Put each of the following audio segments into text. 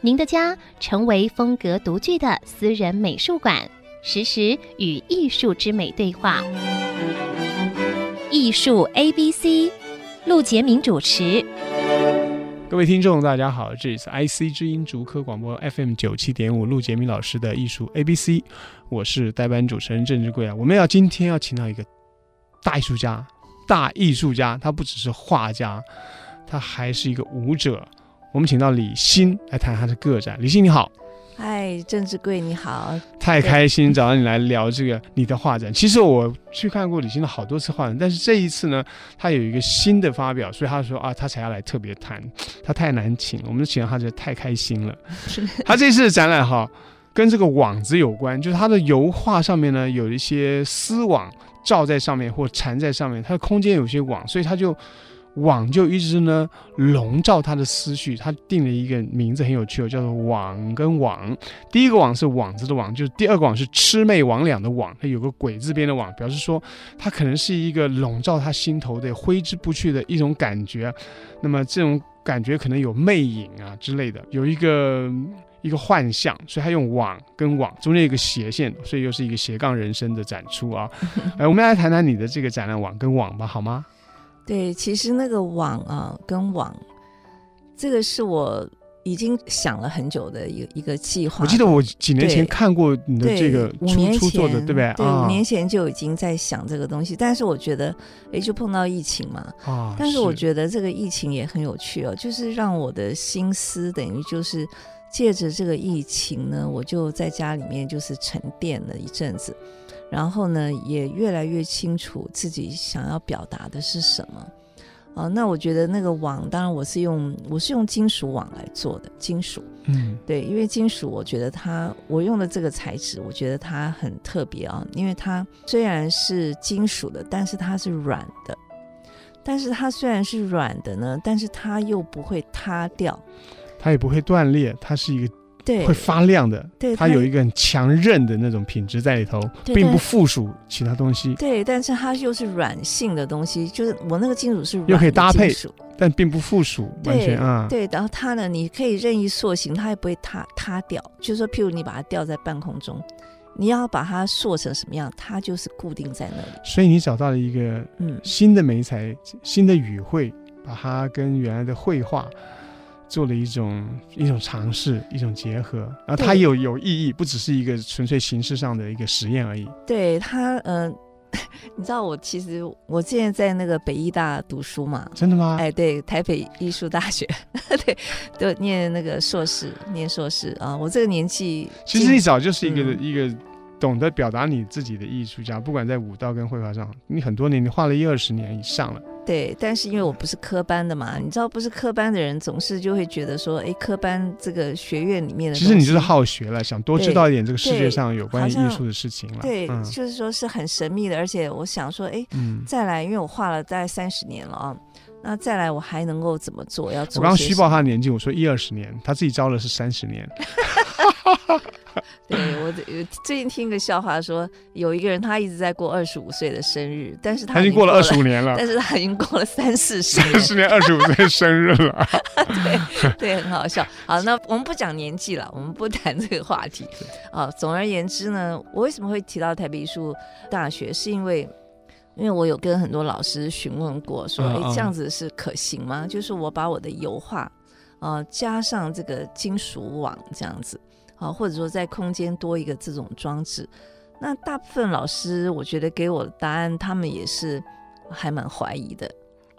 您的家成为风格独具的私人美术馆，实时与艺术之美对话。艺术 A B C，陆杰明主持。各位听众，大家好，这里是 IC 之音竹科广播 FM 九七点五，陆杰明老师的艺术 A B C，我是代班主持人郑志贵啊。我们要今天要请到一个大艺术家，大艺术家，他不只是画家，他还是一个舞者。我们请到李欣来谈他的个展。李欣你好，嗨，郑志贵你好，太开心找到你来聊这个你的画展。其实我去看过李欣的好多次画展，但是这一次呢，他有一个新的发表，所以他说啊，他才要来特别谈。他太难请，我们请到他就太开心了。他这次的展览哈，跟这个网子有关，就是他的油画上面呢有一些丝网罩在上面或缠在上面，它的空间有些网，所以他就。网就一直呢笼罩他的思绪，他定了一个名字很有趣哦，叫做“网”跟“网”。第一个“网”是网子的“网”，就是第二个“网”是魑魅魍魉的“网”，它有个鬼字边的“网”，表示说他可能是一个笼罩他心头的挥之不去的一种感觉。那么这种感觉可能有魅影啊之类的，有一个一个幻象，所以他用“网”跟“网”中间有一个斜线，所以又是一个斜杠人生的展出啊。来，我们来谈谈你的这个展览“网”跟“网”吧，好吗？对，其实那个网啊，跟网，这个是我已经想了很久的一个一个计划。我记得我几年前看过你的这个五年前出作的，对不对？对，啊、五年前就已经在想这个东西，但是我觉得，哎，就碰到疫情嘛。啊。但是我觉得这个疫情也很有趣哦，就是让我的心思等于就是借着这个疫情呢，我就在家里面就是沉淀了一阵子。然后呢，也越来越清楚自己想要表达的是什么。哦、呃，那我觉得那个网，当然我是用我是用金属网来做的，金属。嗯，对，因为金属，我觉得它我用的这个材质，我觉得它很特别啊，因为它虽然是金属的，但是它是软的。但是它虽然是软的呢，但是它又不会塌掉，它也不会断裂，它是一个。对，会发亮的，对，它有一个很强韧的那种品质在里头，并不附属其他东西。对，但是它又是软性的东西，就是我那个金属是软的又可以搭配，但并不附属，完全啊。对，然后它呢，你可以任意塑形，它也不会塌塌掉。就是说，譬如你把它吊在半空中，你要把它塑成什么样，它就是固定在那里。所以你找到了一个嗯新的媒材，嗯、新的语汇，把它跟原来的绘画。做了一种一种尝试，一种结合，然后它有有意义，不只是一个纯粹形式上的一个实验而已。对它，嗯、呃，你知道我其实我现在在那个北医大读书嘛？真的吗？哎，对，台北艺术大学，对，对念那个硕士，念硕士啊。我这个年纪，其实你早就是一个、嗯、一个懂得表达你自己的艺术家，不管在舞蹈跟绘画上，你很多年，你画了一二十年以上了。对，但是因为我不是科班的嘛，你知道，不是科班的人总是就会觉得说，哎，科班这个学院里面的，其实你就是好学了，想多知道一点这个世界上有关于艺术的事情了。对，嗯、就是说是很神秘的，而且我想说，哎，嗯、再来，因为我画了大概三十年了啊。那再来，我还能够怎么做？要做。我刚刚虚报他的年纪，我说一二十年，他自己招的是三十年。对，我最近听一个笑话说，说有一个人他一直在过二十五岁的生日，但是他已，经过了二十五年了，但是他已经过了三四十年，三十年二十五岁生日了。对对，很好笑。好，那我们不讲年纪了，我们不谈这个话题。啊，总而言之呢，我为什么会提到台北艺术大学，是因为。因为我有跟很多老师询问过，说，哎，这样子是可行吗？嗯、就是我把我的油画，呃，加上这个金属网这样子，啊，或者说在空间多一个这种装置。那大部分老师，我觉得给我的答案，他们也是还蛮怀疑的，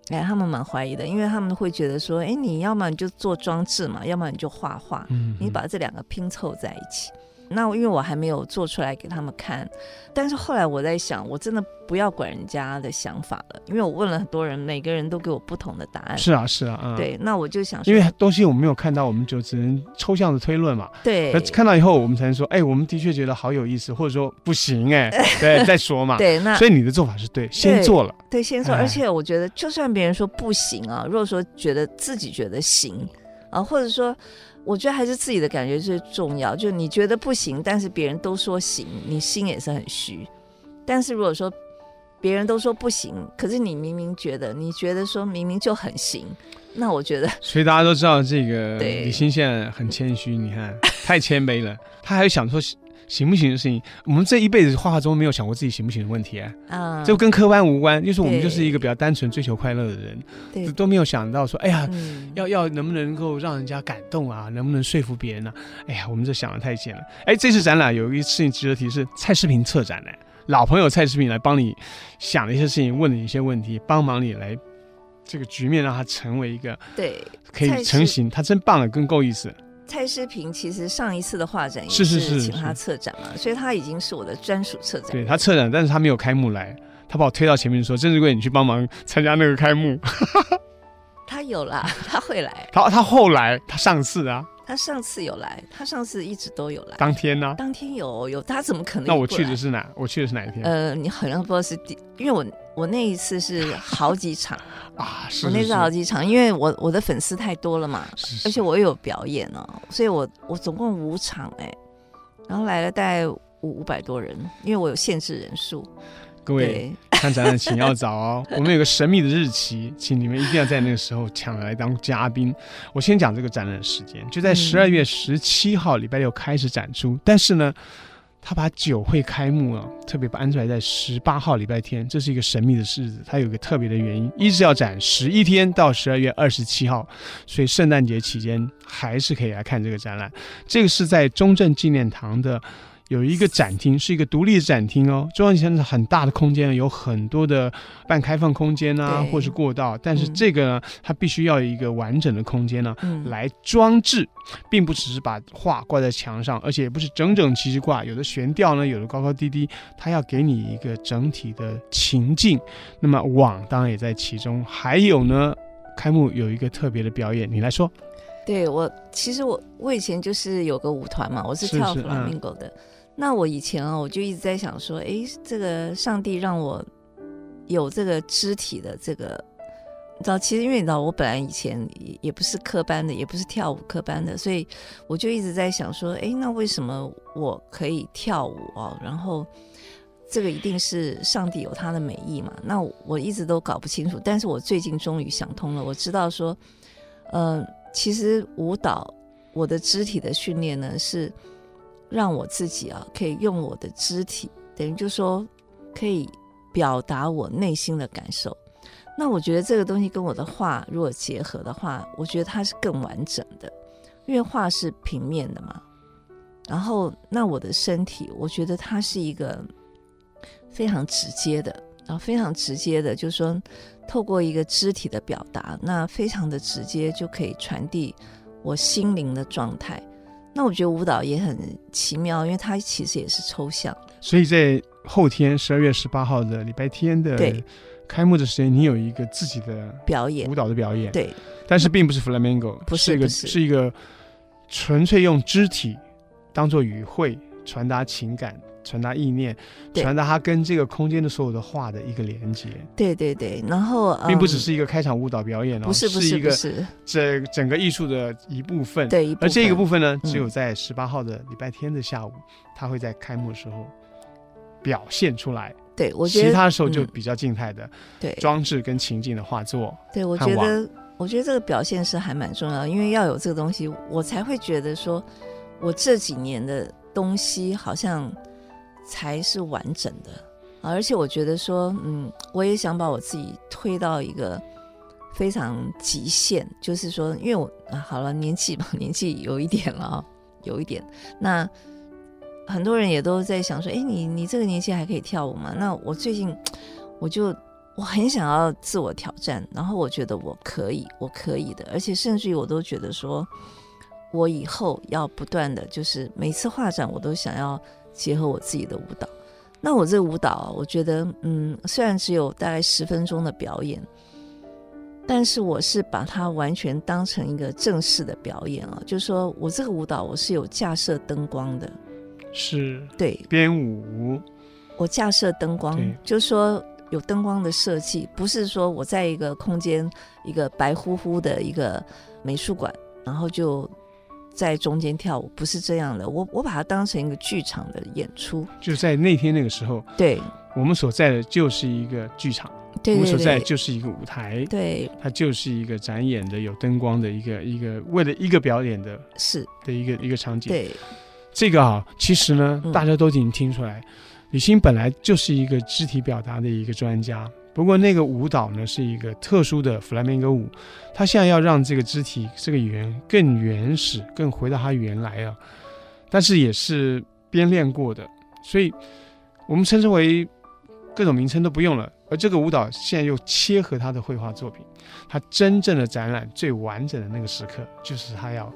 哎，他们蛮怀疑的，因为他们会觉得说，哎，你要么你就做装置嘛，要么你就画画，你把这两个拼凑在一起。那因为我还没有做出来给他们看，但是后来我在想，我真的不要管人家的想法了，因为我问了很多人，每个人都给我不同的答案。是啊，是啊，嗯，对，那我就想说，因为东西我们没有看到，我们就只能抽象的推论嘛。对，看到以后我们才能说，哎，我们的确觉得好有意思，或者说不行，哎，对，再说嘛。对，那所以你的做法是对，先做了，对，先做，而且我觉得，就算别人说不行啊，如果说觉得自己觉得行啊，或者说。我觉得还是自己的感觉最重要。就你觉得不行，但是别人都说行，你心也是很虚。但是如果说别人都说不行，可是你明明觉得，你觉得说明明就很行，那我觉得。所以大家都知道这个李欣现在很谦虚，你看太谦卑了，他还想说。行不行的事情，我们这一辈子画画中没有想过自己行不行的问题啊，啊，这跟科班无关，就是我们就是一个比较单纯追求快乐的人，对，都没有想到说，哎呀，嗯、要要能不能够让人家感动啊，能不能说服别人呢、啊？哎呀，我们这想的太浅了。哎，这次展览有一个事情值得提示，蔡世平策展的，老朋友蔡世平来帮你想的一些事情，问你一些问题，帮忙你来这个局面让它成为一个对可以成型，他真棒了，更够意思。蔡诗平其实上一次的画展也是请他策展嘛，所以他已经是我的专属策展。对，他策展，但是他没有开幕来，他把我推到前面说：“郑志贵，你去帮忙参加那个开幕。”他有啦，他会来。他他后来他上次啊。他上次有来，他上次一直都有来。当天呢、啊？当天有有，他怎么可能？那我去的是哪？我去的是哪一天？呃，你好像不知道是第，因为我我那一次是好几场 啊，是是是，我那次好几场，因为我我的粉丝太多了嘛，而且我又有表演哦，所以我我总共五场哎，然后来了大概五五百多人，因为我有限制人数。各位看展览，请要早哦。我们有个神秘的日期，请你们一定要在那个时候抢来当嘉宾。我先讲这个展览时间，就在十二月十七号礼拜六开始展出。嗯、但是呢，他把酒会开幕啊，特别把安排在十八号礼拜天，这是一个神秘的日子。它有一个特别的原因，一直要展十一天到十二月二十七号，所以圣诞节期间还是可以来看这个展览。这个是在中正纪念堂的。有一个展厅，是一个独立的展厅哦。中央现在很大的空间，有很多的半开放空间啊，或是过道。但是这个呢，嗯、它必须要有一个完整的空间呢，嗯、来装置，并不只是把画挂在墙上，而且也不是整整齐齐挂，有的悬吊呢，有的高高低低。它要给你一个整体的情境。那么网当然也在其中。还有呢，开幕有一个特别的表演，你来说。对我，其实我我以前就是有个舞团嘛，我是跳弗拉明戈的。那我以前啊，我就一直在想说，哎，这个上帝让我有这个肢体的这个，你知道，其实因为你知道，我本来以前也也不是科班的，也不是跳舞科班的，所以我就一直在想说，哎，那为什么我可以跳舞哦？然后这个一定是上帝有他的美意嘛？那我一直都搞不清楚，但是我最近终于想通了，我知道说，嗯、其实舞蹈我的肢体的训练呢是。让我自己啊，可以用我的肢体，等于就说可以表达我内心的感受。那我觉得这个东西跟我的画如果结合的话，我觉得它是更完整的，因为画是平面的嘛。然后，那我的身体，我觉得它是一个非常直接的，然后非常直接的，就是说透过一个肢体的表达，那非常的直接就可以传递我心灵的状态。那我觉得舞蹈也很奇妙，因为它其实也是抽象。所以在后天十二月十八号的礼拜天的开幕的时间，你有一个自己的表演，舞蹈的表演。对，但是并不是 flamenco，不是一个是，是一个纯粹用肢体当做语汇传达情感。传达意念，传达他跟这个空间的所有的画的一个连接。对对对，然后、嗯、并不只是一个开场舞蹈表演哦，不是不是，一个不是这整个艺术的一部分。对，而这个部分呢，只有在十八号的礼拜天的下午，他、嗯、会在开幕的时候表现出来。对，我觉得其他的时候就比较静态的，对装置跟情境的画作。对，我觉得我觉得这个表现是还蛮重要，因为要有这个东西，我才会觉得说，我这几年的东西好像。才是完整的，而且我觉得说，嗯，我也想把我自己推到一个非常极限，就是说，因为我啊，好了，年纪吧，年纪有一点了啊，有一点。那很多人也都在想说，哎，你你这个年纪还可以跳舞吗？那我最近 我就我很想要自我挑战，然后我觉得我可以，我可以的，而且甚至于我都觉得说，我以后要不断的就是每次画展，我都想要结合我自己的舞蹈。那我这个舞蹈，我觉得，嗯，虽然只有大概十分钟的表演，但是我是把它完全当成一个正式的表演啊，就是说我这个舞蹈我是有架设灯光的，是，对，编舞，我架设灯光，就是说有灯光的设计，不是说我在一个空间，一个白乎乎的一个美术馆，然后就。在中间跳舞不是这样的，我我把它当成一个剧场的演出。就在那天那个时候，对，我们所在的就是一个剧场，对，对，对，我们所在的就是一个舞台，对，它就是一个展演的有灯光的一个一个为了一个表演的，是的一个一个场景。对，这个啊，其实呢，大家都已经听出来，嗯、李欣本来就是一个肢体表达的一个专家。不过那个舞蹈呢，是一个特殊的弗拉明戈舞，他现在要让这个肢体这个语言更原始，更回到它原来啊，但是也是编练过的，所以我们称之为各种名称都不用了。而这个舞蹈现在又切合他的绘画作品，他真正的展览最完整的那个时刻，就是他要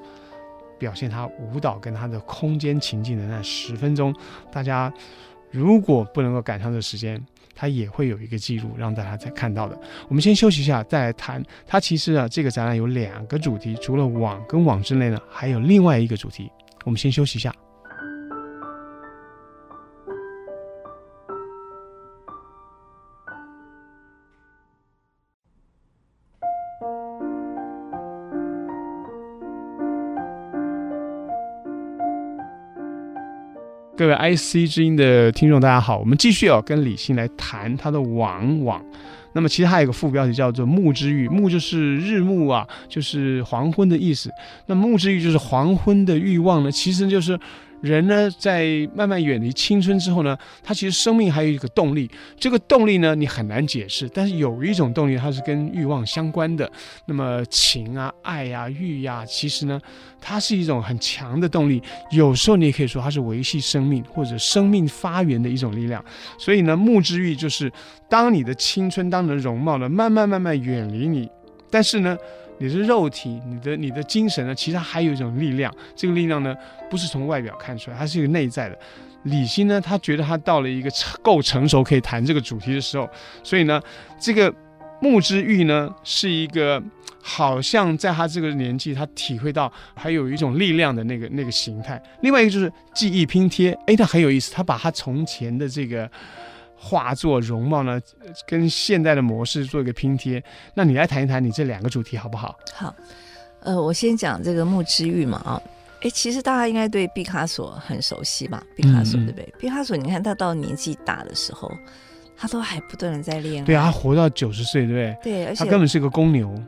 表现他舞蹈跟他的空间情境的那十分钟。大家如果不能够赶上这时间，它也会有一个记录，让大家再看到的。我们先休息一下，再来谈。它其实啊，这个展览有两个主题，除了网跟网之类呢，还有另外一个主题。我们先休息一下。各位 IC 之音的听众，大家好，我们继续哦跟李欣来谈他的往往。那么，其实还有一个副标题叫做“暮之欲”，暮就是日暮啊，就是黄昏的意思。那暮之欲就是黄昏的欲望呢，其实就是。人呢，在慢慢远离青春之后呢，他其实生命还有一个动力。这个动力呢，你很难解释，但是有一种动力，它是跟欲望相关的。那么情啊、爱呀、啊、欲呀、其实呢，它是一种很强的动力。有时候你也可以说它是维系生命或者生命发源的一种力量。所以呢，暮之欲就是当你的青春、当你的容貌呢，慢慢慢慢远离你，但是呢。你的肉体，你的你的精神呢？其实还有一种力量，这个力量呢，不是从外表看出来，它是一个内在的。李欣呢，他觉得他到了一个够成熟可以谈这个主题的时候，所以呢，这个木之玉呢，是一个好像在他这个年纪，他体会到还有一种力量的那个那个形态。另外一个就是记忆拼贴，诶，他很有意思，他把他从前的这个。画作容貌呢，跟现代的模式做一个拼贴。那你来谈一谈你这两个主题好不好？好，呃，我先讲这个木之玉嘛啊，哎，其实大家应该对毕卡索很熟悉吧？毕卡索对不对？毕卡索，你看他到年纪大的时候，他都还不断的在恋爱。对啊，他活到九十岁，对不对？对，而且他根本是个公牛。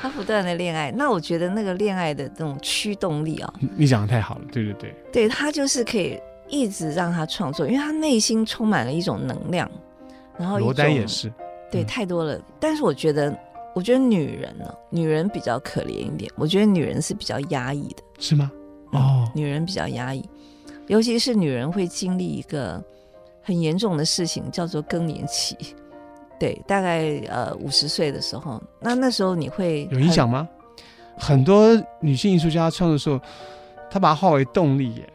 他不断的恋爱，那我觉得那个恋爱的这种驱动力啊，你讲的太好了，对对对，对他就是可以。一直让他创作，因为他内心充满了一种能量，然后罗丹也是，对，太多了。但是我觉得，我觉得女人呢，女人比较可怜一点。我觉得女人是比较压抑的，是吗？哦，女人比较压抑，尤其是女人会经历一个很严重的事情，叫做更年期。对，大概呃五十岁的时候，那那时候你会有影响吗？很多女性艺术家创作的时候，她把它化为动力耶。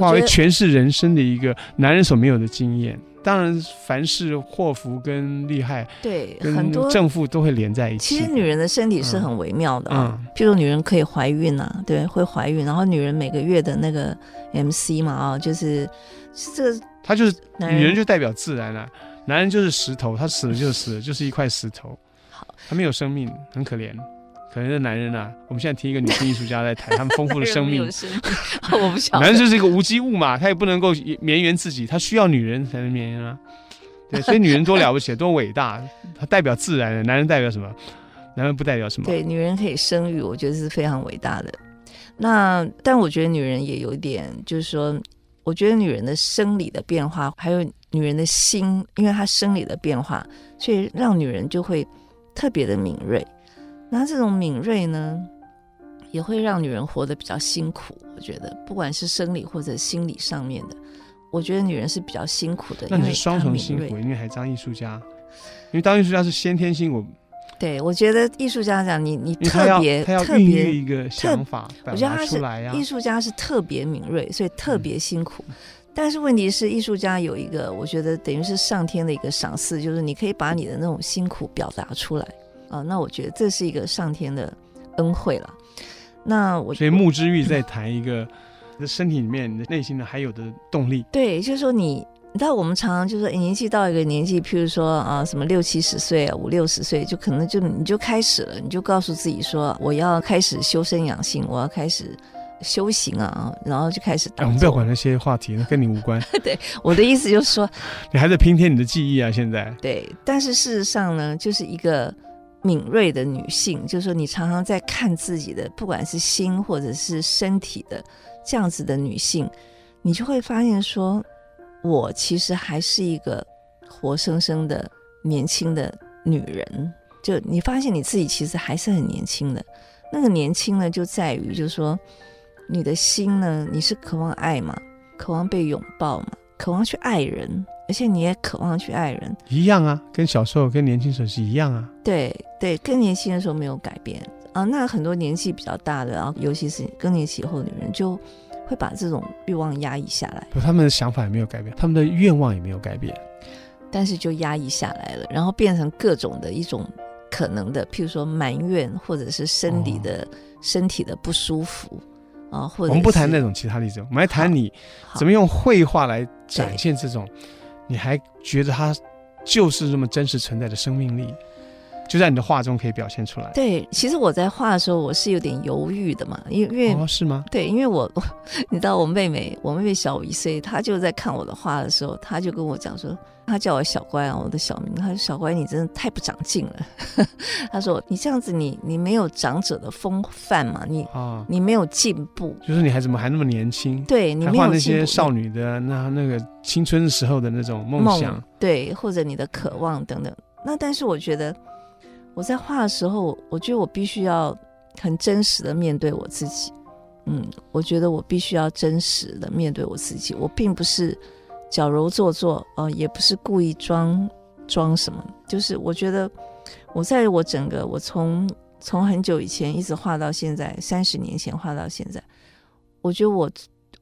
化为诠释人生的一个男人所没有的经验。当然，凡是祸福跟利害，对，跟很多正负都会连在一起。其实女人的身体是很微妙的啊，嗯、譬如女人可以怀孕啊，对，会怀孕。然后女人每个月的那个 MC 嘛，啊，就是这个，她就是女人就代表自然了，啊，男人就是石头，他死了就死了，就是一块石头，好，他没有生命，很可怜。可能是男人啊，我们现在听一个女性艺术家在谈 他们丰富的生命。我不晓得。男人就是一个无机物嘛，他也不能够绵延自己，他需要女人才能绵延啊。对，所以女人多了不起，多伟大，她代表自然的。男人代表什么？男人不代表什么？对，女人可以生育，我觉得是非常伟大的。那但我觉得女人也有一点，就是说，我觉得女人的生理的变化，还有女人的心，因为她生理的变化，所以让女人就会特别的敏锐。那这种敏锐呢，也会让女人活得比较辛苦。我觉得，不管是生理或者心理上面的，我觉得女人是比较辛苦的。那你是双重辛苦，因为还当艺术家，因为当艺术家是先天性我，对，我觉得艺术家讲你，你特别特别一个想法，我觉得他是艺术家是特别敏锐，所以特别辛苦。嗯、但是问题是，艺术家有一个，我觉得等于是上天的一个赏赐，就是你可以把你的那种辛苦表达出来啊、呃。那我觉得这是一个上天的恩惠了。那我所以木之玉在谈一个。你的身体里面，你的内心呢，还有的动力。对，就是说你，你知道，我们常常就是说，年纪到一个年纪，譬如说啊，什么六七十岁啊，五六十岁，就可能就你就开始了，你就告诉自己说，我要开始修身养性，我要开始修行啊，然后就开始。哎，我们不要管那些话题，那跟你无关。对，我的意思就是说，你还在拼贴你的记忆啊，现在。对，但是事实上呢，就是一个敏锐的女性，就是说你常常在看自己的，不管是心或者是身体的。这样子的女性，你就会发现说，我其实还是一个活生生的年轻的女人。就你发现你自己其实还是很年轻的。那个年轻呢，就在于就是说，你的心呢，你是渴望爱嘛，渴望被拥抱嘛，渴望去爱人，而且你也渴望去爱人。一样啊，跟小时候、跟年轻时候是一样啊。对对，更年轻的时候没有改变。啊，那很多年纪比较大的，然后尤其是更年期以后的女人，就会把这种欲望压抑下来。不，他们的想法也没有改变，他们的愿望也没有改变，但是就压抑下来了，然后变成各种的一种可能的，譬如说埋怨，或者是生理的、哦、身体的不舒服啊，或者我们不谈那种其他例子，我们来谈你怎么用绘画来展现这种，你还觉得它就是这么真实存在的生命力。就在你的画中可以表现出来。对，其实我在画的时候，我是有点犹豫的嘛，因为哦、是吗？对，因为我 你知道，我妹妹，我妹妹小我一岁，她就在看我的画的时候，她就跟我讲说，她叫我小乖啊，我的小名，她说小乖，你真的太不长进了。她说你这样子你，你你没有长者的风范嘛，你啊，哦、你没有进步，就是你还怎么还那么年轻？对，你没有画那些少女的那那个青春时候的那种梦想，对，或者你的渴望等等。那但是我觉得。我在画的时候，我觉得我必须要很真实的面对我自己。嗯，我觉得我必须要真实的面对我自己。我并不是矫揉做作，呃，也不是故意装装什么。就是我觉得我在我整个我从从很久以前一直画到现在，三十年前画到现在，我觉得我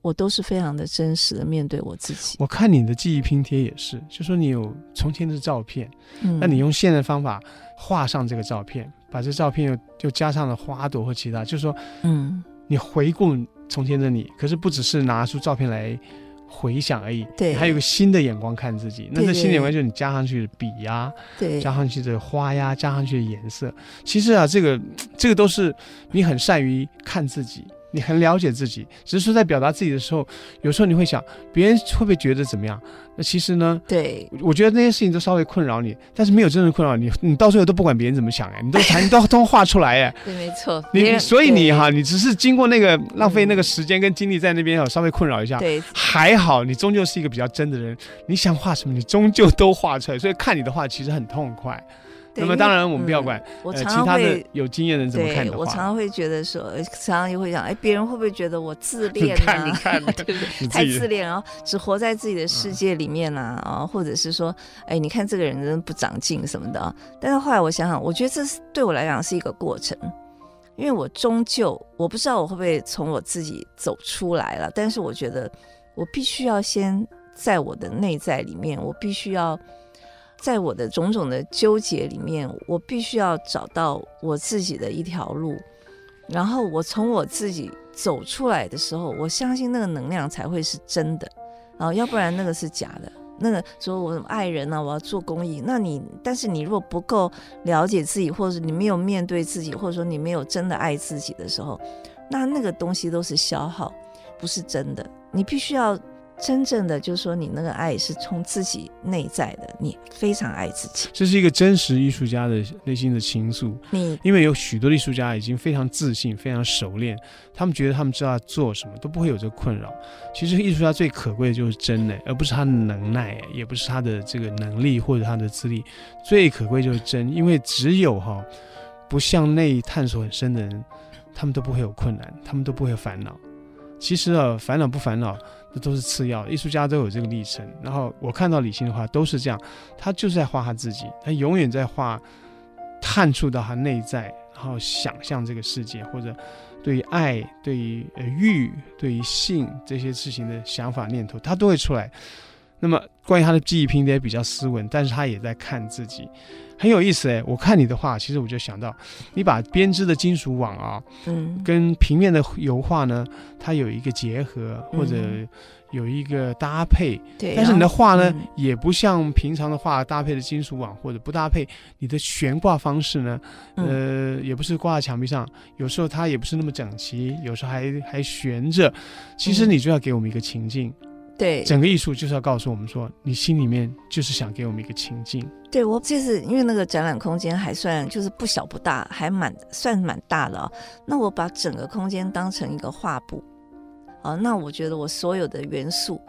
我都是非常的真实的面对我自己。我看你的记忆拼贴也是，就说你有从前的照片，嗯，那你用现在的方法。画上这个照片，把这照片又又加上了花朵或其他，就是说，嗯，你回顾从前的你，可是不只是拿出照片来回想而已，对，还有个新的眼光看自己。那这新的眼光就是你加上去的笔呀，对，加上去的花呀，加上去的颜色。其实啊，这个 这个都是你很善于看自己。你很了解自己，只是说在表达自己的时候，有时候你会想，别人会不会觉得怎么样？那其实呢，对，我觉得那些事情都稍微困扰你，但是没有真正困扰你，你到最后都不管别人怎么想哎，你都谈，你都都画出来哎，对，没错，你所以你哈，你只是经过那个浪费那个时间跟精力在那边稍微困扰一下，对，还好，你终究是一个比较真的人，你想画什么，你终究都画出来，所以看你的画其实很痛快。那么当然，我们不要管，我常常会、呃、其他的有经验的人怎么看的话，我常常会觉得说，常常就会想，哎，别人会不会觉得我自恋啊？你看，你看对不对？太自恋，然后只活在自己的世界里面啊，啊、嗯，或者是说，哎，你看这个人真不长进什么的啊。但是后来我想想，我觉得这是对我来讲是一个过程，因为我终究我不知道我会不会从我自己走出来了，但是我觉得我必须要先在我的内在里面，我必须要。在我的种种的纠结里面，我必须要找到我自己的一条路，然后我从我自己走出来的时候，我相信那个能量才会是真的，啊，要不然那个是假的。那个说我爱人呢、我要做公益，那你但是你如果不够了解自己，或者你没有面对自己，或者说你没有真的爱自己的时候，那那个东西都是消耗，不是真的。你必须要。真正的就是说，你那个爱是从自己内在的，你非常爱自己。这是一个真实艺术家的内心的情愫。你因为有许多艺术家已经非常自信、非常熟练，他们觉得他们知道要做什么，都不会有这个困扰。其实艺术家最可贵的就是真的，而不是他的能耐，也不是他的这个能力或者他的资历。最可贵就是真，因为只有哈，不向内探索很深的人，他们都不会有困难，他们都不会有烦恼。其实啊，烦恼不烦恼，这都是次要。艺术家都有这个历程。然后我看到李欣的话都是这样，他就是在画他自己，他永远在画探触到他内在，然后想象这个世界，或者对于爱、对于呃欲、对于性这些事情的想法念头，他都会出来。那么关于他的记忆拼贴比较斯文，但是他也在看自己，很有意思哎。我看你的画，其实我就想到，你把编织的金属网啊，嗯，跟平面的油画呢，它有一个结合，或者有一个搭配。对、嗯。但是你的画呢，嗯、也不像平常的画搭配的金属网，或者不搭配。你的悬挂方式呢，呃，也不是挂在墙壁上，有时候它也不是那么整齐，有时候还还悬着。其实你就要给我们一个情境。对，整个艺术就是要告诉我们说，你心里面就是想给我们一个情境。对，我就是因为那个展览空间还算就是不小不大，还蛮算蛮大的哦。那我把整个空间当成一个画布，啊，那我觉得我所有的元素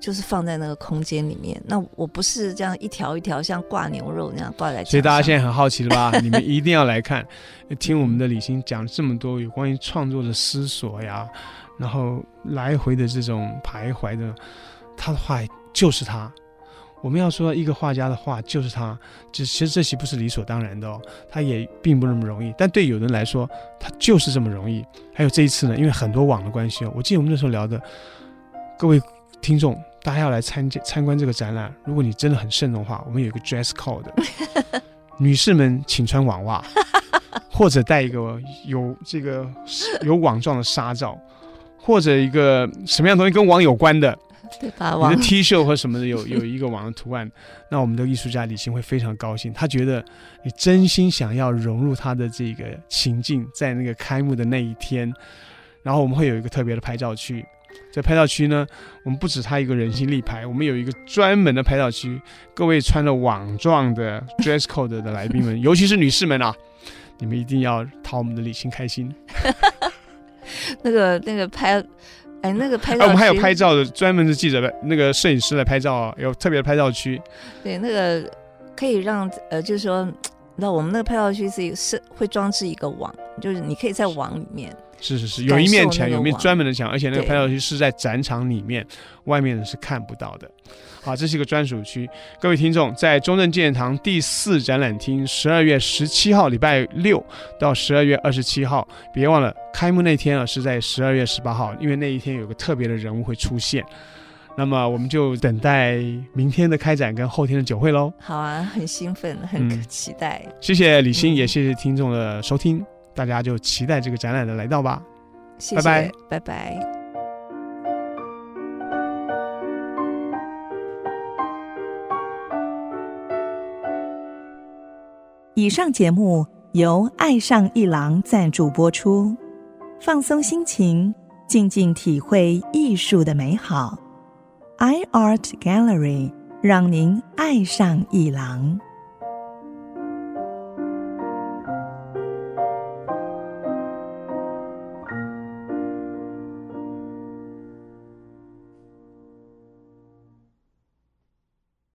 就是放在那个空间里面。那我不是这样一条一条像挂牛肉那样挂在。所以大家现在很好奇了吧？你们一定要来看，听我们的李欣讲这么多有关于创作的思索呀。然后来回的这种徘徊的，他的画就是他。我们要说一个画家的画就是他，其实这些不是理所当然的哦，他也并不那么容易。但对有人来说，他就是这么容易。还有这一次呢，因为很多网的关系哦，我记得我们那时候聊的，各位听众，大家要来参加参观这个展览，如果你真的很慎重的话，我们有一个 dress code，女士们请穿网袜，或者带一个有这个有网状的纱罩。或者一个什么样的东西跟网有关的，对吧？你的 T 恤或什么的有 有一个网的图案，那我们的艺术家李欣会非常高兴。他觉得你真心想要融入他的这个情境，在那个开幕的那一天，然后我们会有一个特别的拍照区。在拍照区呢，我们不止他一个人形立牌，我们有一个专门的拍照区。各位穿了网状的 dress code 的来宾们，尤其是女士们啊，你们一定要讨我们的李欣开心。那个那个拍，哎，那个拍照、啊，我们还有拍照的专门的记者，那个摄影师来拍照啊，有特别的拍照区。对，那个可以让呃，就是说，那我们那个拍照区是是会装置一个网，就是你可以在网里面。是是是，有一面墙，有一面专门的墙，而且那个拍照区是在展场里面，外面是看不到的。好，这是一个专属区。各位听众，在中正纪念堂第四展览厅，十二月十七号礼拜六到十二月二十七号，别忘了开幕那天啊，是在十二月十八号，因为那一天有个特别的人物会出现。那么我们就等待明天的开展跟后天的酒会喽。好啊，很兴奋，很期待。嗯、谢谢李欣，也谢谢听众的收听，嗯、大家就期待这个展览的来到吧。谢谢，拜拜，拜拜。以上节目由爱上一郎赞助播出，放松心情，静静体会艺术的美好。iArt Gallery 让您爱上一郎。